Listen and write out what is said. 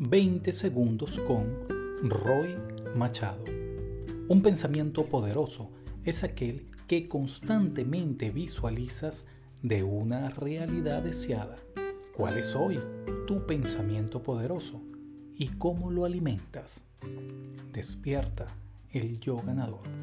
20 segundos con Roy Machado. Un pensamiento poderoso es aquel que constantemente visualizas de una realidad deseada. ¿Cuál es hoy tu pensamiento poderoso y cómo lo alimentas? Despierta el yo ganador.